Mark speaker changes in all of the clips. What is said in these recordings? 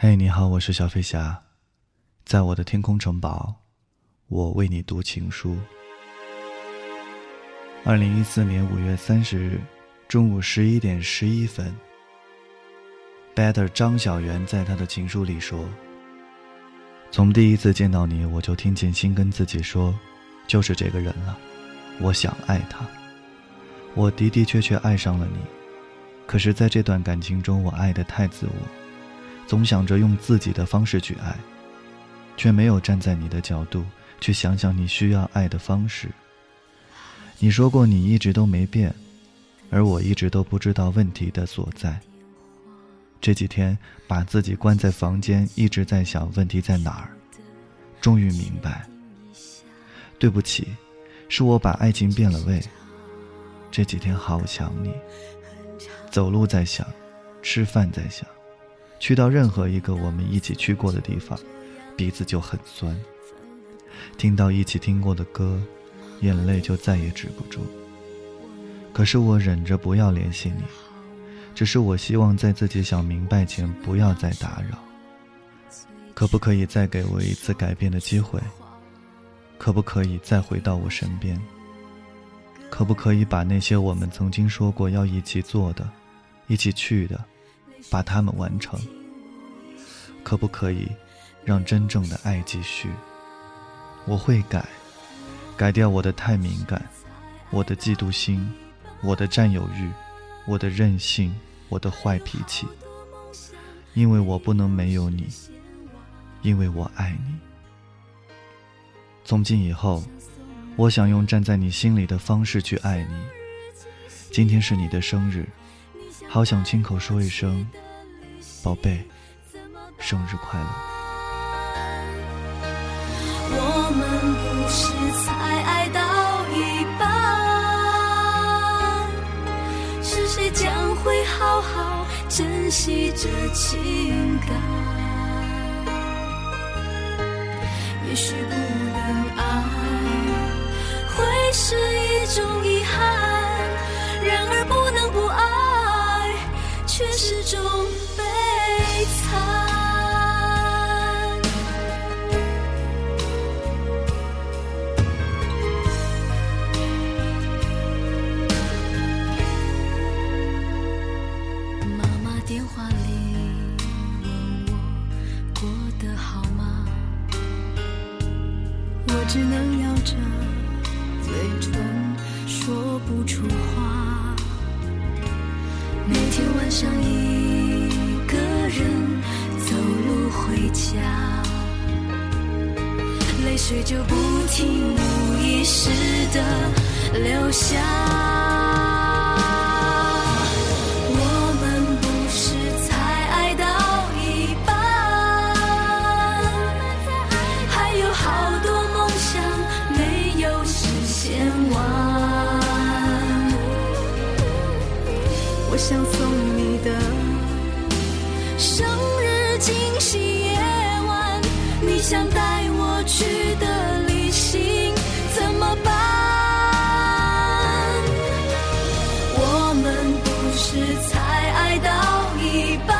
Speaker 1: 嘿，你好，我是小飞侠，在我的天空城堡，我为你读情书。二零一四年五月三十日中午十一点十一分，Better 张小媛在他的情书里说：“从第一次见到你，我就听见心跟自己说，就是这个人了，我想爱他，我的的确确爱上了你。可是，在这段感情中，我爱的太自我。”总想着用自己的方式去爱，却没有站在你的角度去想想你需要爱的方式。你说过你一直都没变，而我一直都不知道问题的所在。这几天把自己关在房间，一直在想问题在哪儿，终于明白。对不起，是我把爱情变了味。这几天好想你，走路在想，吃饭在想。去到任何一个我们一起去过的地方，鼻子就很酸。听到一起听过的歌，眼泪就再也止不住。可是我忍着不要联系你，只是我希望在自己想明白前不要再打扰。可不可以再给我一次改变的机会？可不可以再回到我身边？可不可以把那些我们曾经说过要一起做的、一起去的？把它们完成，可不可以让真正的爱继续？我会改，改掉我的太敏感，我的嫉妒心，我的占有欲，我的任性，我的坏脾气。因为我不能没有你，因为我爱你。从今以后，我想用站在你心里的方式去爱你。今天是你的生日。好想亲口说一声，宝贝，生日快乐。
Speaker 2: 我们不是才爱到一半，是谁将会好好珍惜这情感？也许不能爱，会是的好吗？我只能咬着嘴唇说不出话。每天晚上一个人走路回家，泪水就不停无意识的流下。想送你的生日惊喜夜晚，你想带我去的旅行怎么办？我们不是才爱到一半，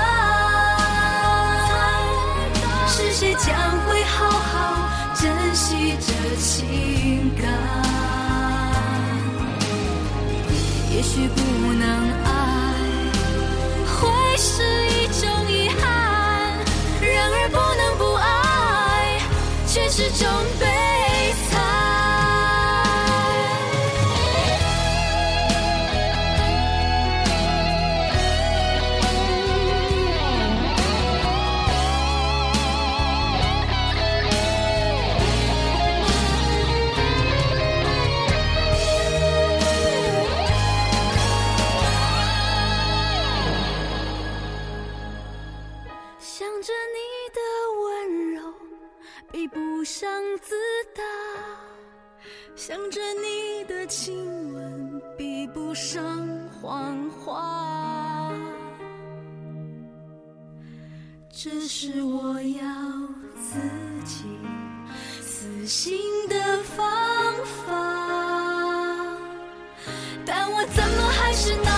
Speaker 2: 是谁将会好好珍惜这情感？也许不能爱。是一种遗憾，然而不能不爱，却想着你的温柔比不上自大想着你的亲吻比不上谎话。只是我要自己死心的方法。但我怎么还是那